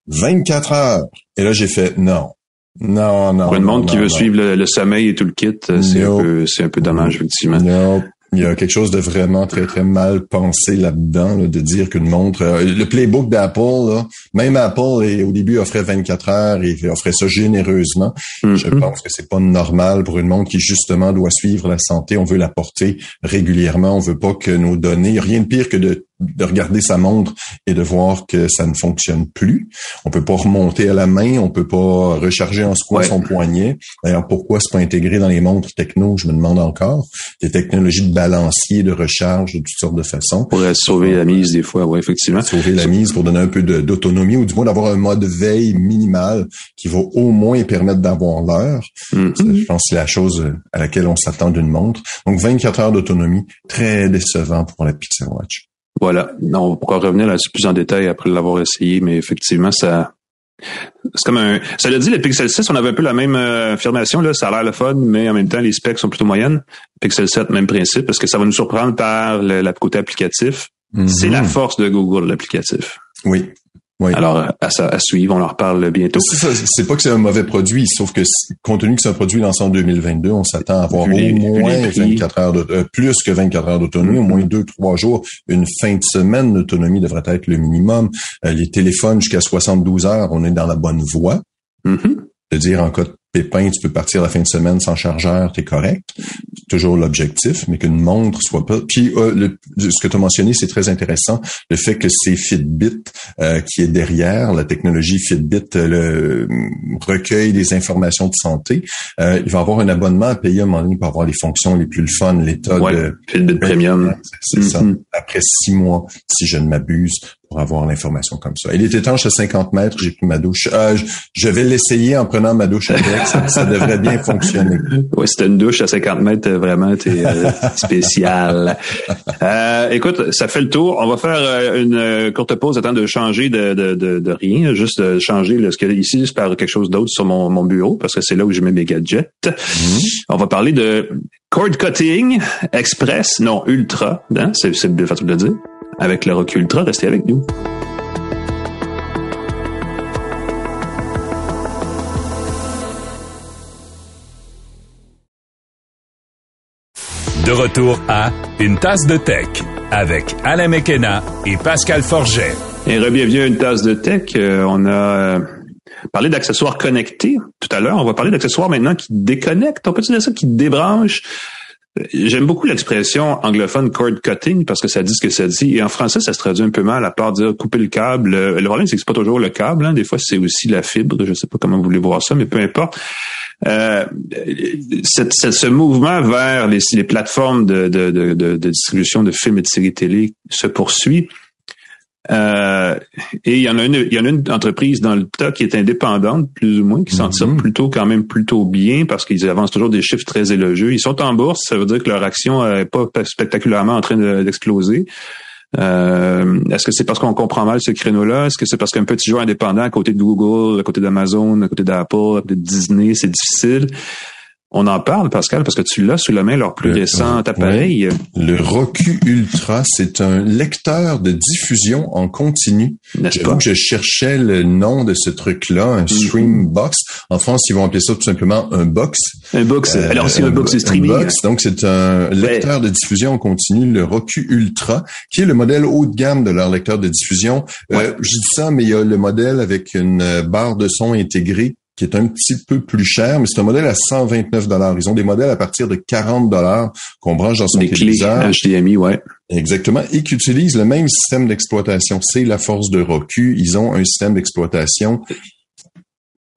24 heures. Et là, j'ai fait non. Non, non. Pour une montre qui veut suivre le, sommeil et tout le kit, c'est un peu, c'est un peu dommage, effectivement. Non. Il y a quelque chose de vraiment très, très mal pensé là-dedans, de dire qu'une montre... Euh, le playbook d'Apple, même Apple, au début, offrait 24 heures et offrait ça généreusement. Je mm-hmm. pense que c'est pas normal pour une montre qui, justement, doit suivre la santé. On veut la porter régulièrement. On veut pas que nos données... Rien de pire que de de regarder sa montre et de voir que ça ne fonctionne plus. On peut pas remonter à la main, on peut pas recharger en soi son poignet. D'ailleurs, pourquoi c'est pas intégré dans les montres techno, je me demande encore. Des technologies de balancier, de recharge, de toutes sortes de façons. Pour sauver la mise des fois, oui, effectivement. Sauver la mise pour donner un peu d'autonomie ou du moins d'avoir un mode veille minimal qui va au moins permettre d'avoir l'heure. Mm-hmm. Je pense que c'est la chose à laquelle on s'attend d'une montre. Donc 24 heures d'autonomie, très décevant pour la Pixel Watch. Voilà. on pourra revenir là-dessus plus en détail après l'avoir essayé, mais effectivement, ça, c'est comme un. Ça l'a dit, le Pixel 6, on avait un peu la même euh, affirmation, là. Ça a l'air le fun, mais en même temps, les specs sont plutôt moyennes. Pixel 7, même principe, parce que ça va nous surprendre par le, côté applicatif. C'est la force de Google, l'applicatif. Oui. Oui. Alors, à, à, suivre, on en reparle bientôt. C'est pas que c'est un mauvais produit, sauf que compte tenu que c'est un produit lancé en 2022, on s'attend à avoir au moins 24 heures de, euh, plus que 24 heures d'autonomie, au moins deux, trois jours, une fin de semaine d'autonomie devrait être le minimum. Euh, les téléphones jusqu'à 72 heures, on est dans la bonne voie. Mm-hmm. De dire en cas de pépin, tu peux partir la fin de semaine sans chargeur, t'es correct. Toujours l'objectif, mais qu'une montre soit pas. Puis euh, le, ce que tu as mentionné, c'est très intéressant. Le fait que c'est Fitbit euh, qui est derrière, la technologie Fitbit euh, le, recueille des informations de santé. il va avoir un abonnement à payer à un moment donné pour avoir les fonctions les plus fun, l'état de Fitbit Premium. C'est ça. Mm-hmm. Après six mois, si je ne m'abuse, pour avoir l'information comme ça. Il est étanche à 50 mètres, j'ai pris ma douche. Euh, je vais l'essayer en prenant ma douche avec, ça, devrait bien fonctionner. Oui, c'était une douche à 50 mètres, euh, vraiment, t'es euh, spécial. Euh, écoute, ça fait le tour. On va faire une courte pause, attendre de changer de, de, de, de rien, juste de changer ce qu'il y a ici, je parle quelque chose d'autre sur mon, mon bureau, parce que c'est là où je mets mes gadgets. Mhm. On va parler de cord cutting express, non ultra, hein? c'est le façon de le dire avec le Rock Ultra. Restez avec nous. De retour à Une tasse de tech avec Alain Mekena et Pascal Forget. Et à Une tasse de tech. Euh, on a euh, parlé d'accessoires connectés tout à l'heure. On va parler d'accessoires maintenant qui déconnectent. On peut dire ça, qui débranchent. J'aime beaucoup l'expression anglophone cord cutting parce que ça dit ce que ça dit. Et en français, ça se traduit un peu mal à part dire couper le câble. Le problème, c'est que c'est pas toujours le câble. Hein. Des fois, c'est aussi la fibre. Je sais pas comment vous voulez voir ça, mais peu importe. Euh, ce mouvement vers les, les plateformes de, de, de, de, distribution de films et de séries télé se poursuit. Euh, et il y en a une, il y en a une entreprise dans le tas qui est indépendante, plus ou moins, qui s'en tire mm-hmm. plutôt quand même plutôt bien parce qu'ils avancent toujours des chiffres très élogieux. Ils sont en bourse, ça veut dire que leur action n'est pas spectaculairement en train d'exploser. Euh, est-ce que c'est parce qu'on comprend mal ce créneau-là? Est-ce que c'est parce qu'un petit joueur indépendant à côté de Google, à côté d'Amazon, à côté d'Apple, à côté de Disney, c'est difficile? On en parle, Pascal, parce que tu l'as sous la main, leur plus récent appareil. Le Roku Ultra, c'est un lecteur de diffusion en continu. J'avoue que je cherchais le nom de ce truc-là, un mm-hmm. Stream Box. En France, ils vont appeler ça tout simplement un box. Un box. Euh, Alors, c'est un, box streaming. box. Donc, c'est un lecteur de diffusion en continu, le Roku Ultra, qui est le modèle haut de gamme de leur lecteur de diffusion. Euh, je dis ça, mais il y a le modèle avec une barre de son intégrée qui est un petit peu plus cher, mais c'est un modèle à 129 dollars. Ils ont des modèles à partir de 40 dollars qu'on branche dans son des téléviseur. HDMI, ouais. Exactement, et qui utilisent le même système d'exploitation. C'est la force de Roku. Ils ont un système d'exploitation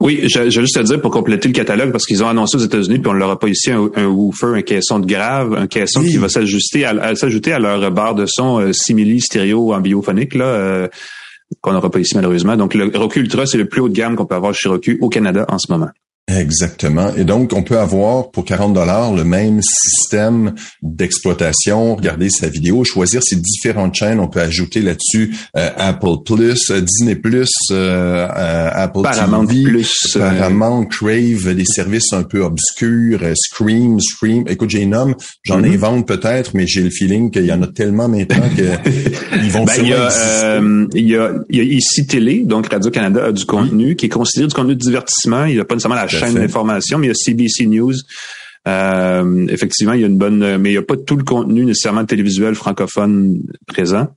oui, j'ai juste à dire pour compléter le catalogue, parce qu'ils ont annoncé aux États-Unis, puis on leur a pas ici un, un woofer, un caisson de grave, un caisson qui va s'ajuster à, s'ajouter à leur barre de son euh, simili stéréo en biophonique là. Euh, qu'on n'aura pas ici malheureusement. Donc le Roku Ultra, c'est le plus haut de gamme qu'on peut avoir chez Roku au Canada en ce moment. Exactement. Et donc, on peut avoir pour 40 dollars le même système d'exploitation, regarder sa vidéo, choisir ses différentes chaînes. On peut ajouter là-dessus euh, Apple Plus, euh, Disney Plus, euh, Apple Paramount TV, Plus, Paramount Crave, des services un peu obscurs, Scream, Scream. Écoute, j'ai une homme, j'en mm-hmm. invente peut-être, mais j'ai le feeling qu'il y en a tellement maintenant qu'ils vont ben, il y, a, il, y a, il y a ici Télé, donc Radio-Canada a du contenu qui est considéré du contenu de divertissement. Il n'y a pas nécessairement la chaîne d'information, mais il y a CBC News. Euh, effectivement, il y a une bonne, mais il n'y a pas tout le contenu nécessairement télévisuel francophone présent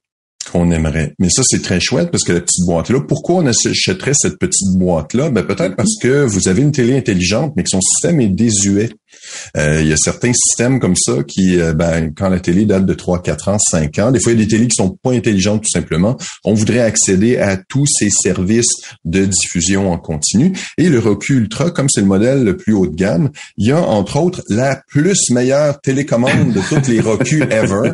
qu'on aimerait. Mais ça, c'est très chouette parce que la petite boîte-là, pourquoi on achèterait cette petite boîte-là? Ben, peut-être parce que vous avez une télé intelligente, mais que son système est désuet. Euh, il y a certains systèmes comme ça qui, euh, ben, quand la télé date de 3, 4 ans, 5 ans, des fois, il y a des télés qui sont pas intelligentes tout simplement. On voudrait accéder à tous ces services de diffusion en continu. Et le Roku Ultra, comme c'est le modèle le plus haut de gamme, il y a entre autres la plus meilleure télécommande de toutes les Roku ever.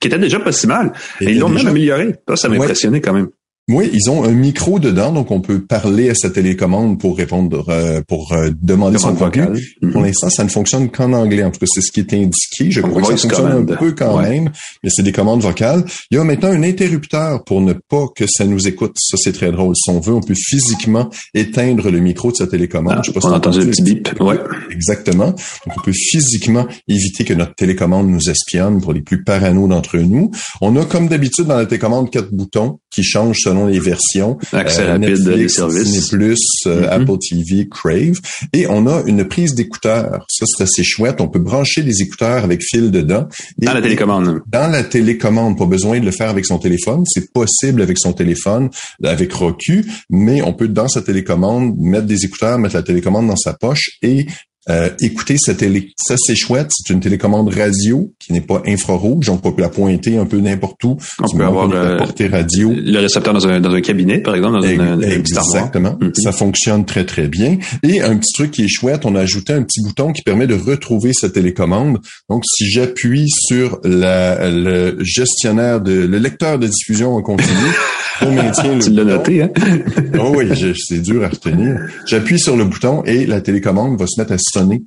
qui était déjà pas si mal. Et, ils l'ont même amélioré. Ça, ça m'a impressionné quand même. Oui, ils ont un micro dedans, donc on peut parler à sa télécommande pour répondre, euh, pour euh, demander son contenu. Pour mm-hmm. l'instant, ça ne fonctionne qu'en anglais. En tout cas, c'est ce qui est indiqué. Je crois que ça fonctionne un peu quand même, mais c'est des commandes vocales. Il y a maintenant un interrupteur pour ne pas que ça nous écoute. Ça, c'est très drôle. Si on veut, on peut physiquement éteindre le micro de sa télécommande. Ah, Je sais pas on entend le petit bip. Ouais. Exactement. Donc, on peut physiquement éviter que notre télécommande nous espionne pour les plus parano d'entre nous. On a, comme d'habitude, dans la télécommande, quatre boutons qui changent selon les versions. Accès euh, rapide des services. Plus, euh, mm-hmm. Apple TV, Crave. Et on a une prise d'écouteurs. Ça, c'est assez chouette. On peut brancher des écouteurs avec fil dedans. dans la télécommande. Dans la télécommande. Pas besoin de le faire avec son téléphone. C'est possible avec son téléphone, avec Roku, mais on peut, dans sa télécommande, mettre des écouteurs, mettre la télécommande dans sa poche et euh, écoutez cette télé. Ça, c'est chouette. C'est une télécommande radio qui n'est pas infrarouge. Donc, on peut la pointer un peu n'importe où. On peut avoir le, radio. le récepteur dans un, dans un cabinet, par exemple, dans une, Exactement. Mhm. Ça fonctionne très, très bien. Et un petit truc qui est chouette, on a ajouté un petit bouton qui permet de retrouver sa télécommande. Donc, si j'appuie sur la, le gestionnaire de, le lecteur de diffusion en continu, on maintient le Tu l'as noté, hein? oh oui, c'est dur à retenir. J'appuie sur le bouton et la télécommande va se mettre à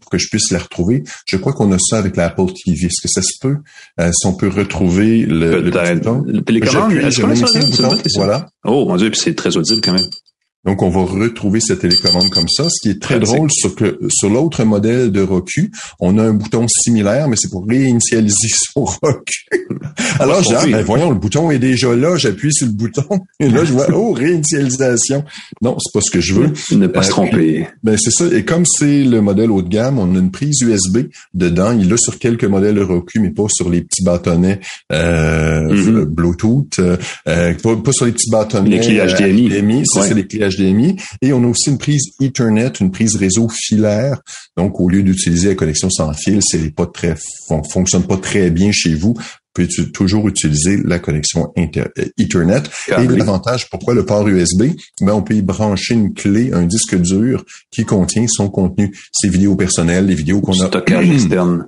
pour que je puisse la retrouver. Je crois qu'on a ça avec l'Apple TV. Est-ce que ça se peut? Euh, si on peut retrouver le, le bouton? Le télécommande, est-ce qu'on a ça? Voilà. Oh, mon Dieu, puis c'est très audible quand même. Donc, on va retrouver cette télécommande comme ça. Ce qui est très drôle, sur que sur l'autre modèle de Roku, on a un bouton similaire, mais c'est pour réinitialiser son Roku. Alors, j'ai ben, voyons, le bouton est déjà là, j'appuie sur le bouton, et là, je vois, oh, réinitialisation. Non, c'est pas ce que je veux. Ne pas se euh, tromper. ben, c'est ça. Et comme c'est le modèle haut de gamme, on a une prise USB dedans. Il est sur quelques modèles de Roku, mais pas sur les petits bâtonnets euh, mm-hmm. Bluetooth, euh, pas, sur les petits bâtonnets les clés HDMI. Ça, c'est les clés HDMI. Et on a aussi une prise Ethernet, une prise réseau filaire. Donc, au lieu d'utiliser la connexion sans fil, c'est pas très, fonctionne pas très bien chez vous vous pouvez toujours utiliser la connexion Ethernet. Et l'avantage, pourquoi le port USB? Ben, on peut y brancher une clé, un disque dur qui contient son contenu, ses vidéos personnelles, les vidéos qu'on a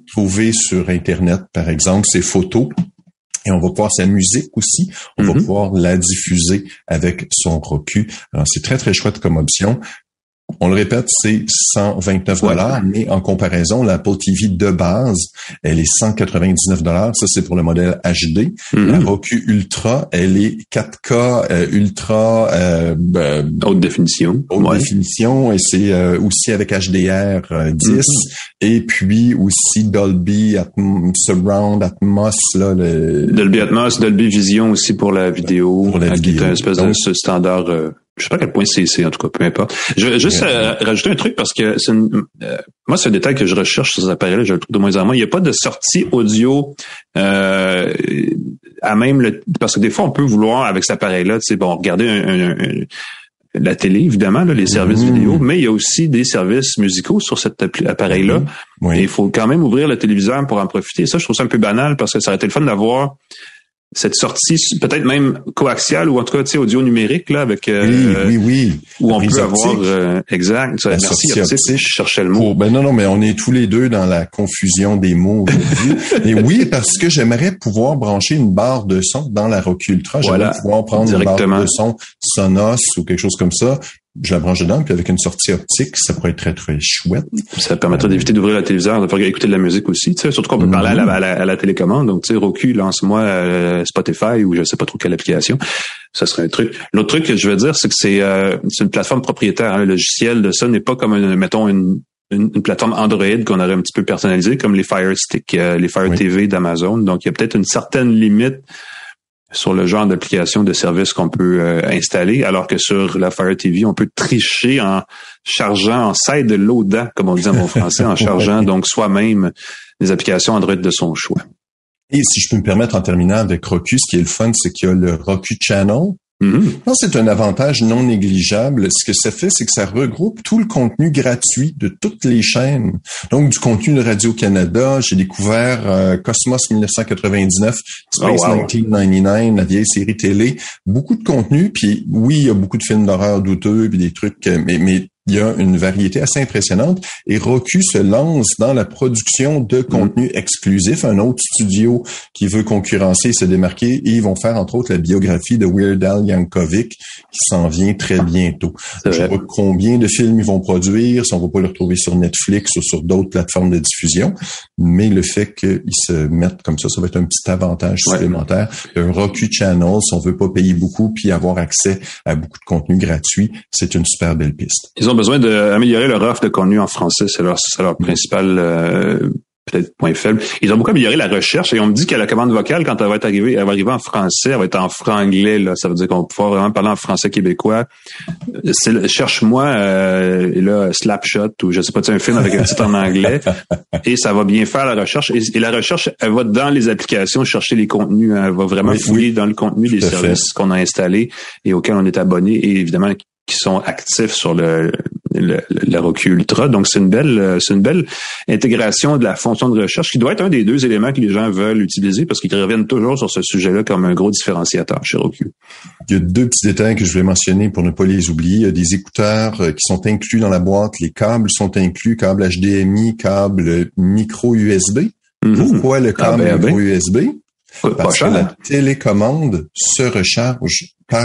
trouvées sur Internet, par exemple, ses photos. Et on va pouvoir sa musique aussi, on va mm-hmm. pouvoir la diffuser avec son Roku. Alors c'est très très chouette comme option. On le répète, c'est 129 dollars, mais en comparaison, l'Apple TV de base, elle est 199 dollars. Ça, c'est pour le modèle HD. Mm-hmm. La Roku Ultra, elle est 4K euh, Ultra euh, ben, haute définition. Haute définition, et c'est euh, aussi avec HDR 10, mm-hmm. et puis aussi Dolby Surround Atmos. Là, le... Dolby Atmos, Dolby Vision aussi pour la vidéo. Pour la vidéo. espèce de standard je sais pas à quel point c'est, en tout cas, peu importe. Je vais juste euh, rajouter un truc parce que c'est euh, moi, c'est un détail que je recherche sur ces appareils-là, je le trouve de moins en moins. Il n'y a pas de sortie audio euh, à même le. Parce que des fois, on peut vouloir, avec cet appareil-là, tu sais, bon, regarder un, la télé, évidemment, les services mmh. vidéo, mais il y a aussi des services musicaux sur cet appareil-là. Et il faut quand même ouvrir le téléviseur pour en profiter. Ça, je trouve ça un peu banal parce que ça aurait été le fun d'avoir cette sortie peut-être même coaxiale ou en tout cas tu sais audio numérique là avec euh, oui oui oui. où on peut avoir euh, exact. La merci optique, je cherchais le mot. Ben non non mais on est tous les deux dans la confusion des mots et oui parce que j'aimerais pouvoir brancher une barre de son dans la Rock Ultra. J'aimerais pouvoir prendre une barre de son Sonos ou quelque chose comme ça je la branche dedans, puis avec une sortie optique, ça pourrait être très, très chouette. Ça permettrait d'éviter d'ouvrir le téléviseur, de faire écouter de la musique aussi. Tu sais, surtout qu'on peut parler à la, à, la, télécommande. Donc, tu sais, Roku, lance-moi euh, Spotify ou je sais pas trop quelle application. Ça serait un truc. L'autre truc que je veux dire, c'est que c'est euh, une plateforme propriétaire. Hein. Le logiciel de ça n'est pas comme, mettons, une, une, plateforme Android qu'on aurait un petit peu personnalisée, comme les Fire Stick, euh, les Fire TV d'Amazon. Donc, il y a peut-être une certaine limite sur le genre d'application de service qu'on peut euh, installer, alors que sur la Fire TV, on peut tricher en chargeant, en side de l'auda, comme on dit en bon français, en chargeant donc soi-même les applications Android de son choix. Et si je peux me permettre en terminant avec Roku, ce qui est le fun, c'est qu'il y a le Roku Channel, Mm C'est un avantage non négligeable. Ce que ça fait, c'est que ça regroupe tout le contenu gratuit de toutes les chaînes. Donc, du contenu de Radio-Canada, j'ai découvert euh, Cosmos 1999, Space 1999, la vieille série télé, beaucoup de contenu. Puis oui, il y a beaucoup de films d'horreur douteux, puis des trucs, euh, mais, mais il y a une variété assez impressionnante et Roku se lance dans la production de mm. contenu exclusif, un autre studio qui veut concurrencer et se démarquer et ils vont faire entre autres la biographie de Weird Al Yankovic qui s'en vient très bientôt. Je sais pas combien de films ils vont produire, si on va pas le retrouver sur Netflix ou sur d'autres plateformes de diffusion, mais le fait qu'ils se mettent comme ça, ça va être un petit avantage supplémentaire. Un Roku Channel, si on veut pas payer beaucoup puis avoir accès à beaucoup de contenu gratuit, c'est une super belle piste ont besoin d'améliorer leur offre de contenu en français. C'est leur, leur principal euh, peut-être point faible. Ils ont beaucoup amélioré la recherche et on me dit que la commande vocale, quand elle va être arrivée, elle va arriver en français, elle va être en franglais. Là. Ça veut dire qu'on va pouvoir vraiment parler en français québécois. Cherche-moi euh, là, Slapshot ou je sais pas, un film avec un titre en anglais. Et ça va bien faire la recherche. Et, la recherche, elle va dans les applications chercher les contenus. Hein. Elle va vraiment fouiller dans le contenu des services qu'on a installés et auxquels on est abonné. Et évidemment, qui sont actifs sur le, le, le Ultra. Donc, c'est une belle, c'est une belle intégration de la fonction de recherche qui doit être un des deux éléments que les gens veulent utiliser parce qu'ils reviennent toujours sur ce sujet-là comme un gros différenciateur chez Roku. Il y a deux petits détails que je vais mentionner pour ne pas les oublier. Il y a des écouteurs euh, qui sont inclus dans la boîte. Les câbles sont inclus, câble HDMI, câble micro USB. Mm-hmm. Pourquoi le câble micro USB? Parce que la télécommande se recharge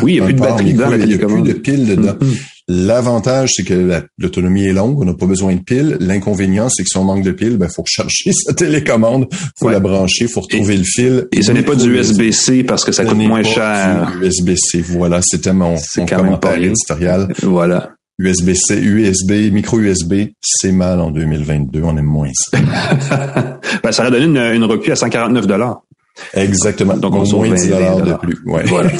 oui, il n'y a plus de batterie dedans, Il n'y a plus de piles dedans. Mm-hmm. L'avantage, c'est que l'autonomie est longue, on n'a pas besoin de piles. L'inconvénient, c'est que si on manque de piles, ben faut chercher sa télécommande, faut la brancher, faut retrouver le fil. Et ce n'est pas du USB-C parce que ça coûte moins cher. USB-C, voilà, c'était mon, mon commentaire éditorial. Voilà. USB-C, USB, micro USB, c'est mal en 2022, on aime moins ça. ben, ça aurait donné une, une recul à 149 dollars. Exactement. Donc, on moins 10 de plus. Ouais. Voilà.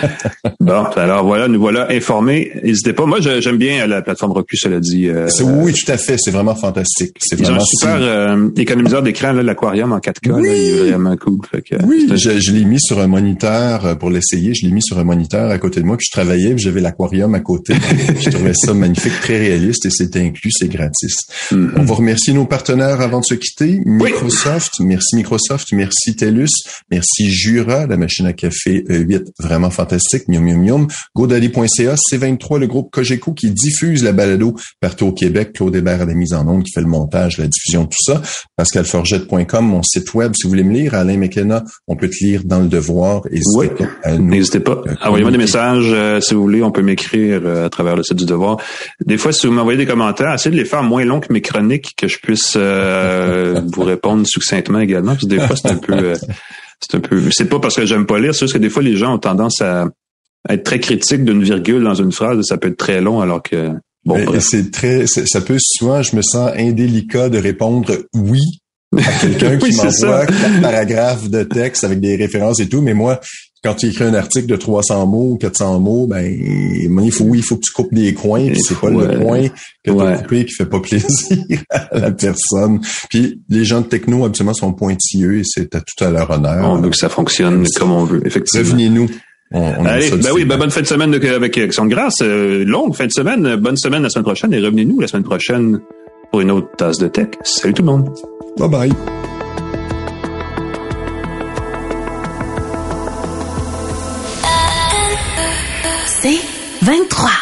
bon, alors voilà, nous voilà informés. N'hésitez pas. Moi, j'aime bien la plateforme Roku, cela dit. Euh, oui, tout à fait. C'est vraiment fantastique. C'est vraiment un super euh, économiseur d'écran, l'aquarium en 4K. Oui. Là, il est vraiment cool. oui, je, je l'ai mis sur un moniteur euh, pour l'essayer. Je l'ai mis sur un moniteur à côté de moi. Puis je travaillais, j'avais l'aquarium à côté. je trouvais ça magnifique, très réaliste et c'est inclus, c'est gratis. Mm-hmm. On va remercier nos partenaires avant de se quitter. Microsoft, merci Microsoft, merci TELUS, Merci Jura, la machine à café 8, euh, vraiment fantastique. Mium, mium, mium. GoDaddy.ca, C23, le groupe Cogeco qui diffuse la balado partout au Québec. Claude Hébert à la mise en onde, qui fait le montage, la diffusion, tout ça. PascalForget.com, mon site web, si vous voulez me lire. Alain McKenna, on peut te lire dans le devoir. N'hésitez pas. Envoyez-moi des messages euh, si vous voulez. On peut m'écrire euh, à travers le site du devoir. Des fois, si vous m'envoyez des commentaires, essayez de les faire moins longs que mes chroniques, que je puisse vous répondre succinctement également. Parce que des fois, c'est un peu c'est un peu. C'est pas parce que j'aime pas lire, c'est juste que des fois les gens ont tendance à, être très critiques d'une virgule dans une phrase, et ça peut être très long alors que bon. C'est très, ça peut souvent, je me sens indélicat de répondre oui à quelqu'un qui m'envoie quatre paragraphes de texte avec des références et tout, mais moi, quand tu écris un article de 300 mots, 400 mots, ben il faut il faut que tu coupes des coins, puis c'est pas le point que tu as coupé qui fait pas plaisir à la personne. Puis les gens de techno absolument sont pointilleux et c'est à tout à leur honneur. On veut que ça fonctionne comme on veut, effectivement. Revenez-nous. Allez, ben oui, ben bonne fin de semaine avec Action de grâce. Euh, longue fin de semaine. Bonne semaine la semaine prochaine et revenez-nous la semaine prochaine pour une autre tasse de tech. Salut tout le monde. Bye bye. C'est 23.